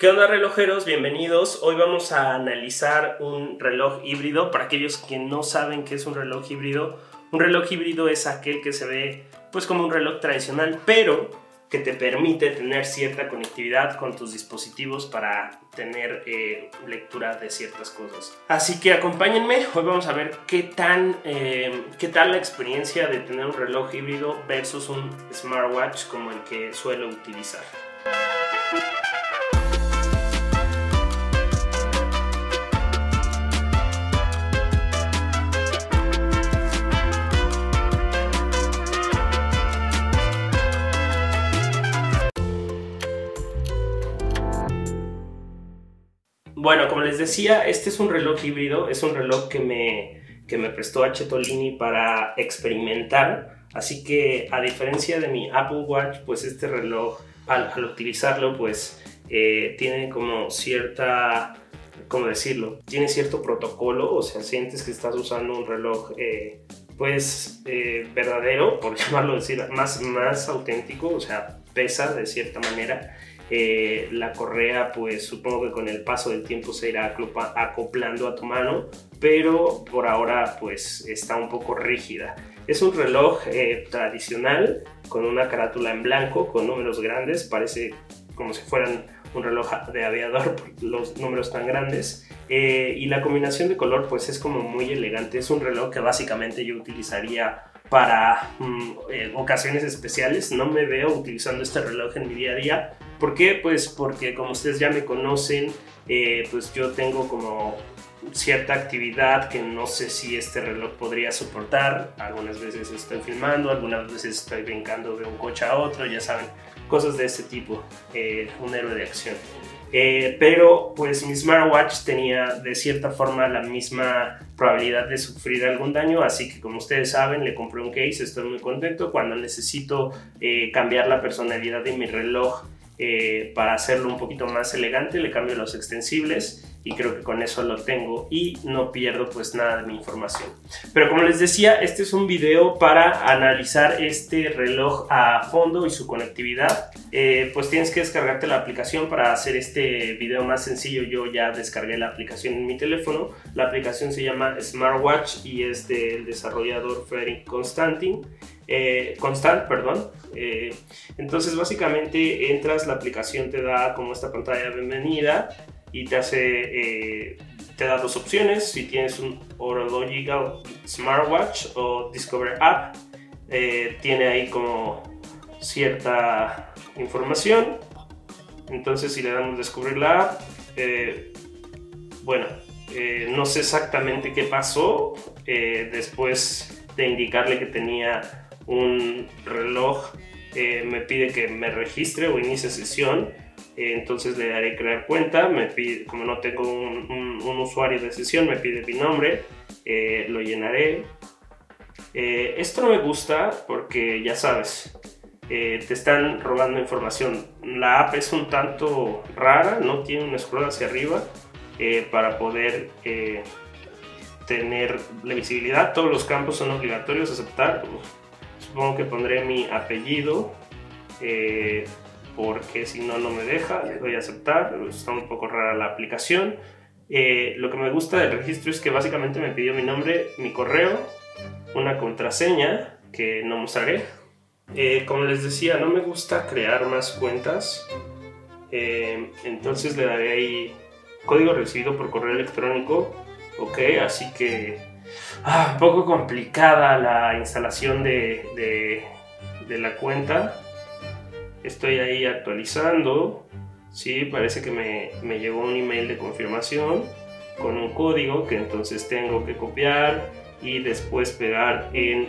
¿Qué onda relojeros? Bienvenidos. Hoy vamos a analizar un reloj híbrido. Para aquellos que no saben qué es un reloj híbrido, un reloj híbrido es aquel que se ve pues como un reloj tradicional, pero que te permite tener cierta conectividad con tus dispositivos para tener eh, lectura de ciertas cosas. Así que acompáñenme, hoy vamos a ver qué tan eh, qué tal la experiencia de tener un reloj híbrido versus un smartwatch como el que suelo utilizar. Bueno, como les decía, este es un reloj híbrido, es un reloj que me, que me prestó H. Tolini para experimentar, así que a diferencia de mi Apple Watch, pues este reloj, al, utilizarlo, pues eh, tiene como cierta, ¿cómo decirlo? Tiene cierto protocolo, o sea, sientes que estás usando un reloj... Eh, pues eh, verdadero, por llamarlo decir, más, más auténtico, o sea, pesa de cierta manera eh, la correa, pues supongo que con el paso del tiempo se irá acoplando a tu mano, pero por ahora pues está un poco rígida. Es un reloj eh, tradicional con una carátula en blanco, con números grandes, parece como si fueran un reloj de aviador los números tan grandes. Eh, y la combinación de color pues es como muy elegante, es un reloj que básicamente yo utilizaría para mm, ocasiones especiales. No me veo utilizando este reloj en mi día a día, ¿Por qué? Pues porque como ustedes ya me conocen, eh, pues yo tengo como cierta actividad que no sé si este reloj podría soportar. Algunas veces estoy filmando, algunas veces estoy brincando de un coche a otro, ya saben, cosas de ese tipo, eh, un héroe de acción. Eh, pero pues mi smartwatch tenía de cierta forma la misma probabilidad de sufrir algún daño, así que como ustedes saben le compré un case, estoy muy contento. Cuando necesito cambiar la personalidad de mi reloj, eh, para hacerlo un poquito más elegante le cambio los extensibles y creo que con eso lo tengo y no pierdo pues nada de mi información. Pero como les decía, este es un video para analizar este reloj a fondo y su conectividad. Eh, pues tienes que descargarte la aplicación para hacer este video más sencillo. Yo ya descargué la aplicación en mi teléfono. La aplicación se llama Smartwatch y es del desarrollador Frederick Constantin. Eh, constant, perdón. Eh, entonces básicamente entras, la aplicación te da como esta pantalla de bienvenida y te hace, eh, te da dos opciones, si tienes un Horological Smartwatch o Discover App, tiene ahí como cierta información. Entonces si le damos descubrir la app, bueno, no sé exactamente qué pasó después de indicarle que tenía un reloj eh, me pide que me registre o inicie sesión. Eh, entonces le daré crear cuenta. Me pide, como no tengo un, usuario de sesión, me pide mi nombre. Eh, lo llenaré. esto no me gusta porque ya sabes, te están robando información. La app es un tanto rara, no tiene una scroll hacia arriba para poder tener la visibilidad. Todos los campos son obligatorios aceptar supongo que pondré mi apellido eh, porque si no, no me deja. Le doy a aceptar. Está un poco rara la aplicación. Eh, lo que me gusta del registro es que básicamente me pidió mi nombre, mi correo, una contraseña que no mostraré. Eh, como les decía, no me gusta crear más cuentas. entonces le daré ahí código recibido por correo electrónico. Ok, así que ah, un poco complicada la instalación de, de, la cuenta. Estoy ahí actualizando. Sí, parece que me, me llegó un email de confirmación con un código que entonces tengo que copiar y después pegar en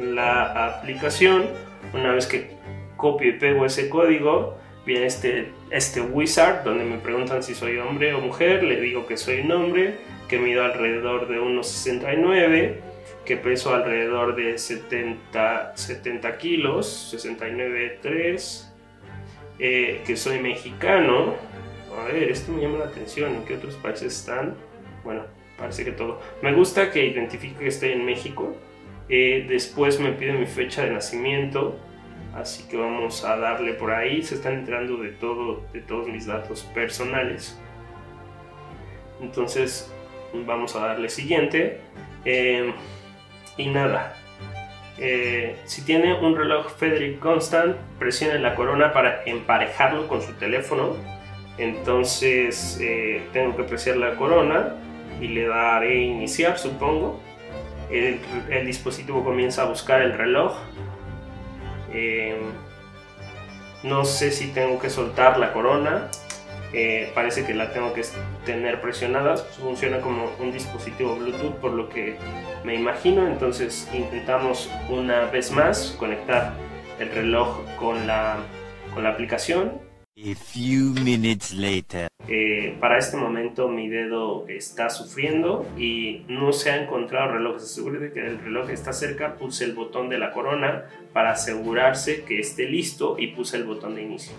la aplicación. Una vez que copio y pego ese código, viene este, este wizard donde me preguntan si soy hombre o mujer, le digo que soy un hombre, que mido alrededor de unos 69, que peso alrededor de 70, 70 kilos, 69,3, eh, que soy mexicano. A ver, esto me llama la atención, ¿en qué otros países están? Bueno, parece que todo. Me gusta que identifique que estoy en México. Eh, después me pide mi fecha de nacimiento. Así que vamos a darle por ahí. Se están entrando de, todo, de todos mis datos personales. Entonces vamos a darle siguiente. Eh, y nada. Eh, si tiene un reloj Federic Constant, presione la corona para emparejarlo con su teléfono. Entonces eh, tengo que presionar la corona y le daré iniciar, supongo. El, el dispositivo comienza a buscar el reloj eh, no sé si tengo que soltar la corona. Eh, parece que la tengo que tener presionada. Funciona como un dispositivo Bluetooth, por lo que me imagino. Entonces intentamos una vez más conectar el reloj con la, con la aplicación A few minutes later. Eh, para este momento mi dedo está sufriendo y no se ha encontrado el reloj. Se de que el reloj está cerca, puse el botón de la corona para asegurarse que esté listo y puse el botón de inicio.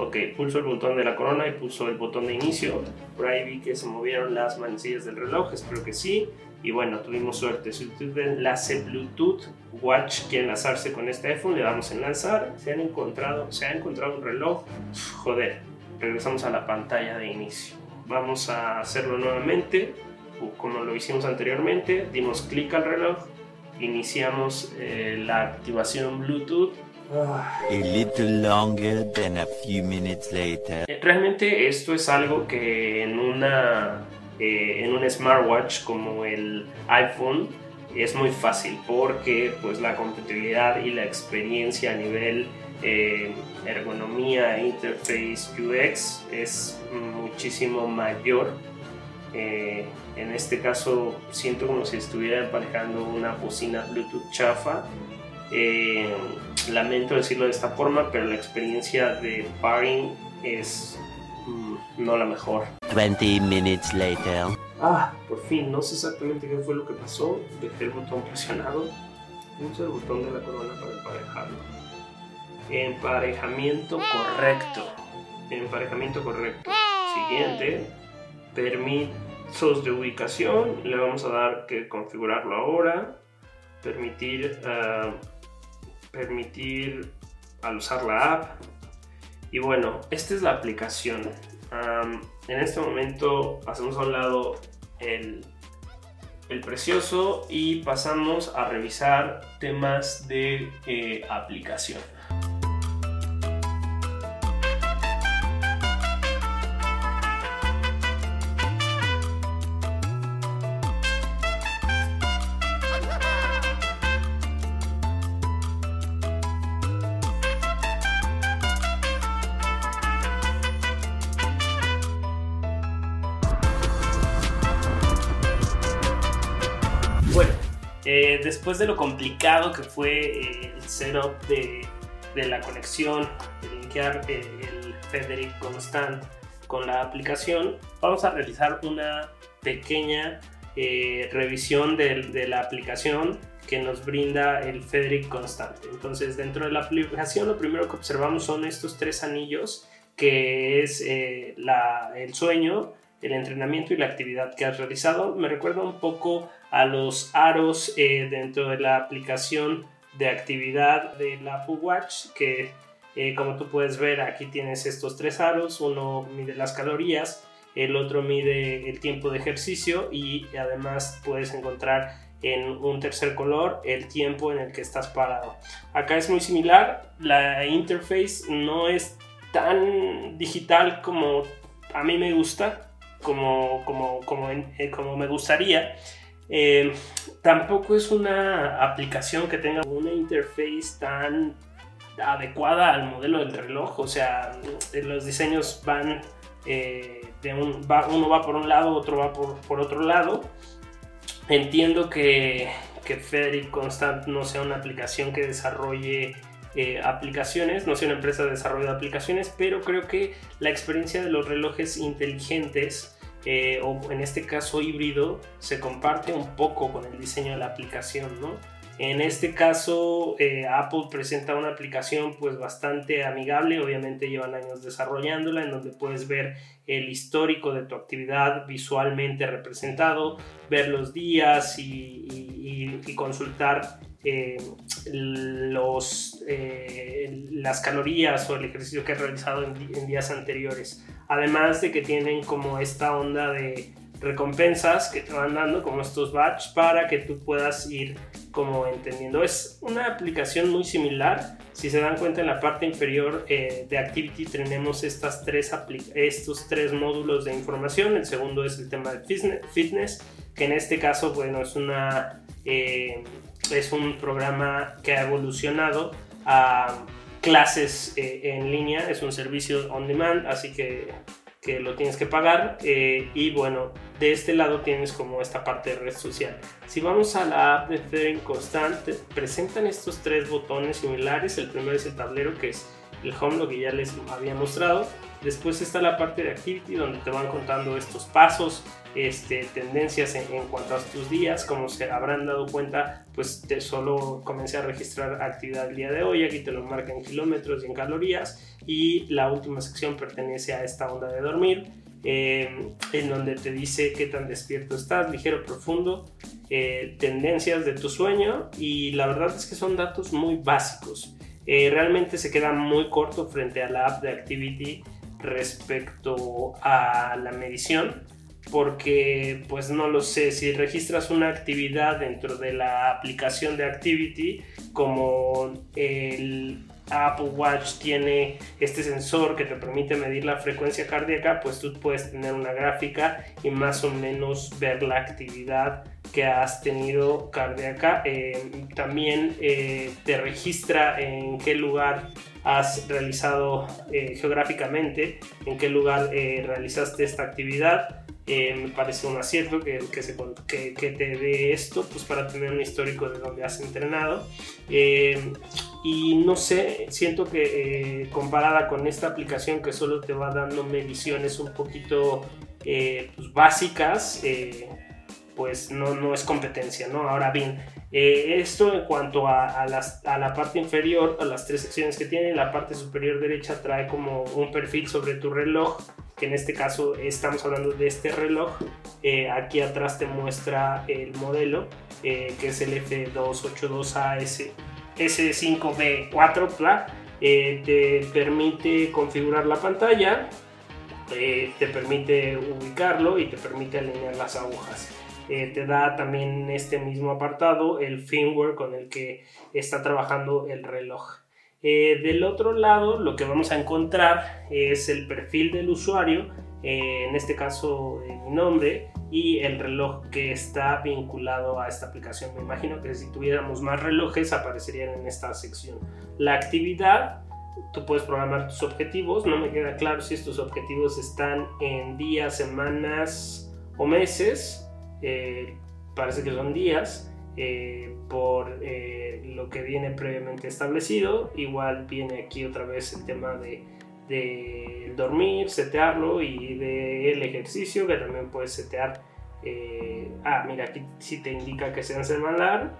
Ok, pulso el botón de la corona y puso el botón de inicio. Por ahí vi que se movieron las manecillas del reloj, espero que sí. Y bueno, tuvimos suerte. Si usted enlace Bluetooth Watch quiere enlazarse con este iPhone, le damos en lanzar. Se han encontrado, se ha encontrado un reloj. Joder, regresamos a la pantalla de inicio. Vamos a hacerlo nuevamente, como lo hicimos anteriormente. Dimos clic al reloj, iniciamos eh, la activación Bluetooth. A little longer than a few minutes later. Eh, Realmente esto es algo que en una eh, en un smartwatch como el iPhone es muy fácil porque pues la compatibilidad y la experiencia a nivel eh, ergonomía, interface, UX es muchísimo mayor. Eh, en este caso siento como si estuviera emparejando una bocina Bluetooth chafa. Eh, lamento decirlo de esta forma, pero la experiencia de pairing es mm, no la mejor. 20 minutes later. Ah, por fin, no sé exactamente qué fue lo que pasó. Dejé el botón presionado. Puse el botón de la corona para emparejarlo. Emparejamiento correcto. Emparejamiento correcto. Siguiente. Permisos de ubicación. Le vamos a dar que configurarlo ahora. Permitir. ah, permitir al usar la app. Y bueno, esta es la aplicación. En este momento hacemos a un lado el, el precioso y pasamos a revisar temas de eh, aplicación. Después de lo complicado que fue eh, el setup de, la conexión, de linkear eh, el Federic Constant con la aplicación, vamos a realizar una pequeña eh, revisión de, la aplicación que nos brinda el Federic Constant. Entonces, dentro de la aplicación, lo primero que observamos son estos tres anillos, que es el sueño, el entrenamiento y la actividad que has realizado. Me recuerda un poco a los aros eh, dentro de la aplicación de actividad de la Apple Watch que eh, como tú puedes ver aquí tienes estos tres aros uno mide las calorías el otro mide el tiempo de ejercicio y además puedes encontrar en un tercer color el tiempo en el que estás parado acá es muy similar la interface no es tan digital como a mí me gusta como, como, como, eh, como me gustaría eh, tampoco es una aplicación que tenga una interface tan adecuada al modelo del reloj. O sea, eh, los diseños van, de un, uno va por un lado, otro va por, por otro lado. Entiendo que, que Federic Constant no sea una aplicación que desarrolle eh, aplicaciones, no sea una empresa de desarrollo de aplicaciones, pero creo que la experiencia de los relojes inteligentes eh, o en este caso híbrido, se comparte un poco con el diseño de la aplicación, ¿no? En este caso, eh, Apple presenta una aplicación pues bastante amigable, obviamente llevan años desarrollándola, en donde puedes ver el histórico de tu actividad visualmente representado, ver los días y, consultar eh, los, eh, las calorías o el ejercicio que has realizado en días anteriores. Además de que tienen como esta onda de recompensas que te van dando como estos badges para que tú puedas ir como entendiendo. Es una aplicación muy similar. Si se dan cuenta en la parte inferior eh, de Activity tenemos estas tres estos tres módulos de información. El segundo es el tema de fitness, que en este caso bueno es una eh, es un programa que ha evolucionado a clases eh, en línea. Es un servicio on demand, así que que lo tienes que pagar eh, y bueno de este lado tienes como esta parte de red social si vamos a la app de Federing Constant presentan estos tres botones similares el primero es el tablero que es el home lo que ya les había mostrado después está la parte de activity donde te van contando estos pasos este, tendencias en, cuanto a tus días, como se habrán dado cuenta, pues te solo comencé a registrar actividad el día de hoy, aquí te lo marca en kilómetros y en calorías, y la última sección pertenece a esta onda de dormir, eh, en donde te dice qué tan despierto estás, ligero, profundo, eh, tendencias de tu sueño, y la verdad es que son datos muy básicos. Eh, realmente se queda muy corto frente a la app de Activity respecto a la medición porque pues no lo sé, si registras una actividad dentro de la aplicación de Activity, como el Apple Watch tiene este sensor que te permite medir la frecuencia cardíaca, pues tú puedes tener una gráfica y más o menos ver la actividad que has tenido cardíaca. Eh, también eh, te registra en qué lugar has realizado eh, geográficamente, en qué lugar realizaste esta actividad. Me parece un acierto que, te dé esto pues para tener un histórico de donde has entrenado y no sé siento que eh, comparada con esta aplicación que solo te va dando mediciones un poquito pues, básicas pues no, no es competencia no ahora bien esto en cuanto a, a, las, a, la parte inferior, a las tres secciones que tiene, la parte superior derecha trae como un perfil sobre tu reloj que en este caso estamos hablando de este reloj. Eh, aquí atrás te muestra el modelo, eh, que es el F282AS S5B4, eh, te permite configurar la pantalla, te permite ubicarlo y te permite alinear las agujas. te da también en este mismo apartado el firmware con el que está trabajando el reloj. Eh, del otro lado, lo que vamos a encontrar es el perfil del usuario, eh, en este caso eh, mi nombre y el reloj que está vinculado a esta aplicación. Me imagino que si tuviéramos más relojes aparecerían en esta sección. La actividad, tú puedes programar tus objetivos, no me queda claro si estos objetivos están en días, semanas o meses, parece que son días. Eh, por eh, lo que viene previamente establecido. Igual viene aquí otra vez el tema de, de dormir, setearlo y del ejercicio que también puedes setear. Eh, ah, mira, aquí sí te indica que sean semanal.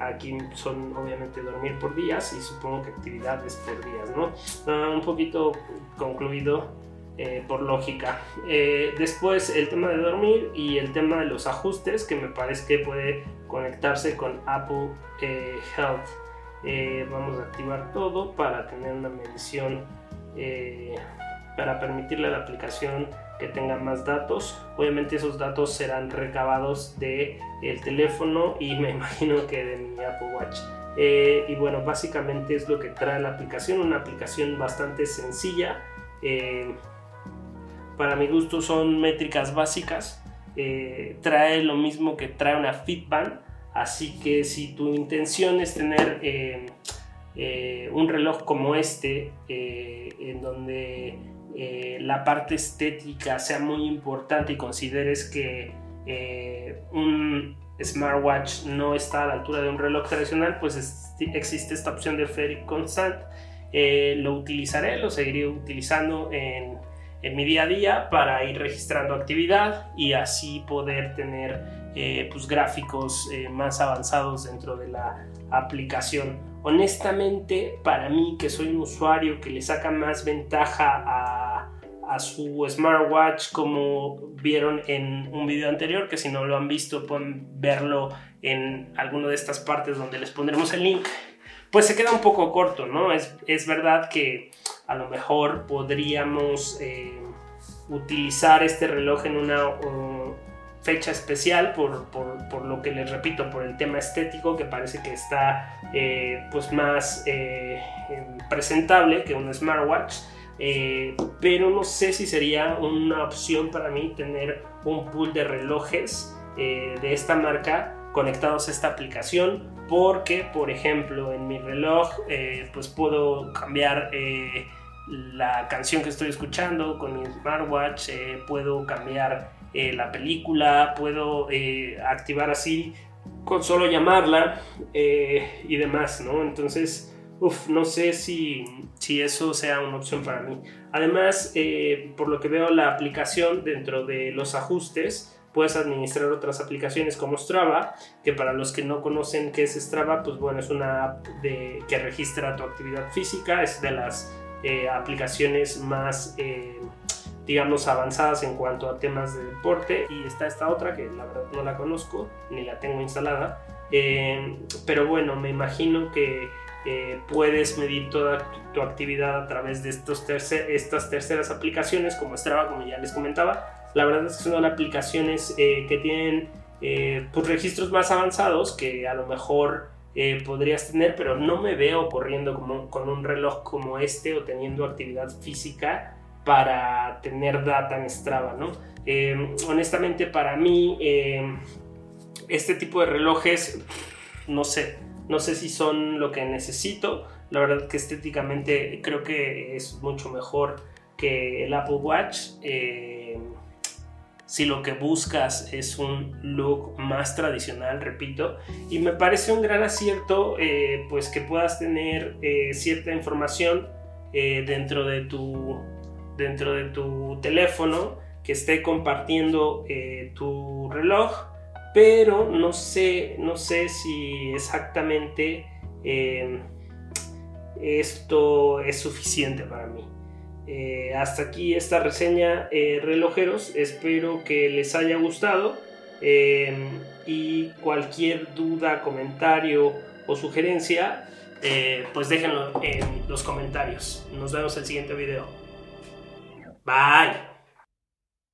aquí son obviamente dormir por días y supongo que actividades por días, ¿no? Ah, un poquito concluido eh, por lógica. Eh, después el tema de dormir y el tema de los ajustes que me parece que puede conectarse con Apple eh, Health. vamos a activar todo para tener una medición para permitirle a la aplicación que tenga más datos. Obviamente esos datos serán recabados de el teléfono y me imagino que de mi Apple Watch. y bueno, básicamente es lo que trae la aplicación, una aplicación bastante sencilla. Para mi gusto son métricas básicas. Eh, trae lo mismo que trae una Fitband. Así que si tu intención es tener eh, eh, un reloj como este, en donde la parte estética sea muy importante y consideres que un smartwatch no está a la altura de un reloj tradicional, pues existe esta opción de Feric Constant. lo utilizaré, lo seguiré utilizando en en mi día a día para ir registrando actividad y así poder tener pues, gráficos más avanzados dentro de la aplicación. Honestamente, para mí que soy un usuario que le saca más ventaja a, su smartwatch como vieron en un video anterior, que si no lo han visto pueden verlo en alguna de estas partes donde les pondremos el link, pues se queda un poco corto, ¿no? Es, es verdad que a lo mejor podríamos eh, utilizar este reloj en una fecha especial por, por, por, lo que les repito, por el tema estético que parece que está eh, pues más eh, presentable que un smartwatch. pero no sé si sería una opción para mí tener un pool de relojes de esta marca conectados a esta aplicación porque por ejemplo en mi reloj eh, pues puedo cambiar eh, la canción que estoy escuchando con mi smartwatch eh, puedo cambiar la película puedo activar así con solo llamarla y demás no entonces uf, no sé si, si eso sea una opción para mí. Además por lo que veo la aplicación dentro de los ajustes puedes administrar otras aplicaciones como Strava, que para los que no conocen qué es Strava, pues bueno, es una app de, que registra tu actividad física, es de las eh, aplicaciones más, eh, digamos, avanzadas en cuanto a temas de deporte. Y está esta otra que la verdad no la conozco, ni la tengo instalada. Eh, pero bueno, me imagino que puedes medir toda tu actividad a través de estos estas terceras aplicaciones como Strava, como ya les comentaba la verdad es que son aplicaciones eh, que tienen eh, pues, registros más avanzados que a lo mejor eh, podrías tener, pero no me veo corriendo como, con un reloj como este o teniendo actividad física para tener data en Strava, ¿no? honestamente para mí este tipo de relojes, no sé, no sé si son lo que necesito. La verdad que estéticamente creo que es mucho mejor que el Apple Watch si lo que buscas es un look más tradicional, repito, y me parece un gran acierto eh, pues que puedas tener eh, cierta información eh, dentro, de tu, dentro de tu teléfono que esté compartiendo tu reloj, pero no sé, no sé si exactamente esto es suficiente para mí. Eh, hasta aquí esta reseña eh, relojeros, espero que les haya gustado eh, y cualquier duda, comentario o sugerencia, pues déjenlo en los comentarios. Nos vemos en el siguiente video. Bye.